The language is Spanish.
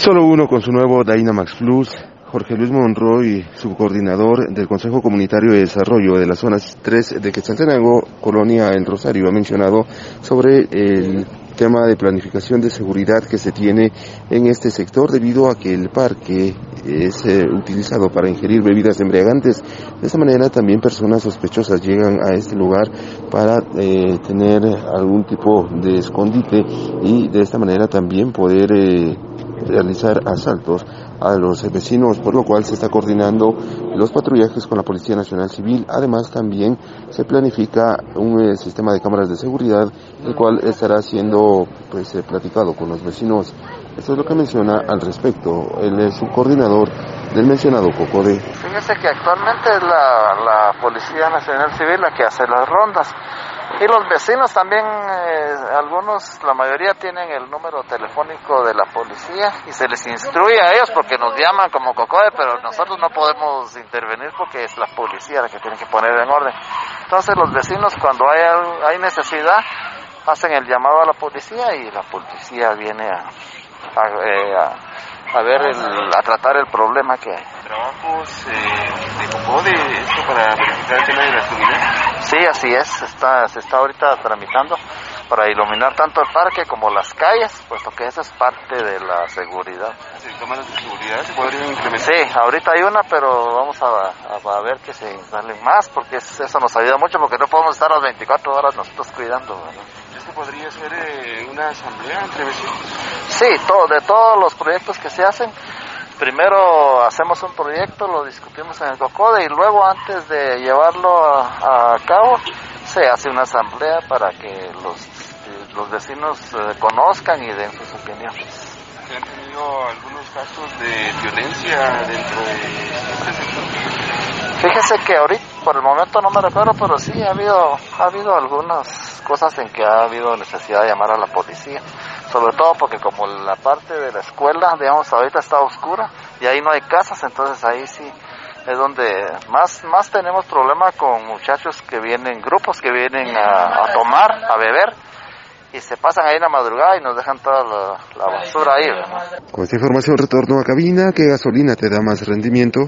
Solo uno con su nuevo Dynamax Plus. Jorge Luis Monroy, subcoordinador del Consejo Comunitario de Desarrollo de las zonas 3 de Quetzaltenango, Colonia El Rosario, ha mencionado sobre el tema de planificación de seguridad que se tiene en este sector debido a que el parque es eh, utilizado para ingerir bebidas embriagantes. De esta manera también personas sospechosas llegan a este lugar para eh, tener algún tipo de escondite y de esta manera también poder eh, realizar asaltos a los vecinos, por lo cual se está coordinando los patrullajes con la Policía Nacional Civil. Además, también se planifica un sistema de cámaras de seguridad, el cual estará siendo pues, platicado con los vecinos. Esto es lo que menciona al respecto el subcoordinador del mencionado COCODE. Fíjese que actualmente es la Policía Nacional Civil la que hace las rondas. Y los vecinos también, eh, algunos, la mayoría tienen el número telefónico de la policía y se les instruye a ellos porque nos llaman como COCODE, pero nosotros no podemos intervenir porque es la policía la que tiene que poner en orden. Entonces los vecinos cuando hay, hay necesidad hacen el llamado a la policía y la policía viene a, eh, a, ver, a tratar el problema que hay. ¿Trabajos eh, de COCODE, esto para verificar el tema de la seguridad? Sí, así es, está, se está ahorita tramitando para iluminar tanto el parque como las calles, puesto que esa es parte de la seguridad. cámaras de seguridad se podrían incrementar? Sí, ahorita hay una, pero vamos a, a, ver que se instalen más, porque eso nos ayuda mucho, porque no podemos estar las 24 horas nosotros cuidando. ¿Esto podría ser eh, una asamblea entre vecinos? Sí, todo, de todos los proyectos que se hacen, primero hacemos un proyecto, lo discutimos en el COCODE y luego antes de llevarlo a, a cabo se hace una asamblea para que los los vecinos eh, conozcan y den sus opiniones. ¿Se han tenido algunos casos de violencia dentro de este sector? Fíjese que ahorita, por el momento no me recuerdo, pero sí ha habido, ha habido algunas cosas en que ha habido necesidad de llamar a la policía. Sobre todo porque como la parte de la escuela, digamos, ahorita está oscura y ahí no hay casas, entonces ahí sí es donde más, más tenemos problema con muchachos que vienen, grupos que vienen a, a tomar, a beber y se pasan ahí en la madrugada y nos dejan toda la, basura ahí. Con esta información retorno a cabina, ¿qué gasolina te da más rendimiento?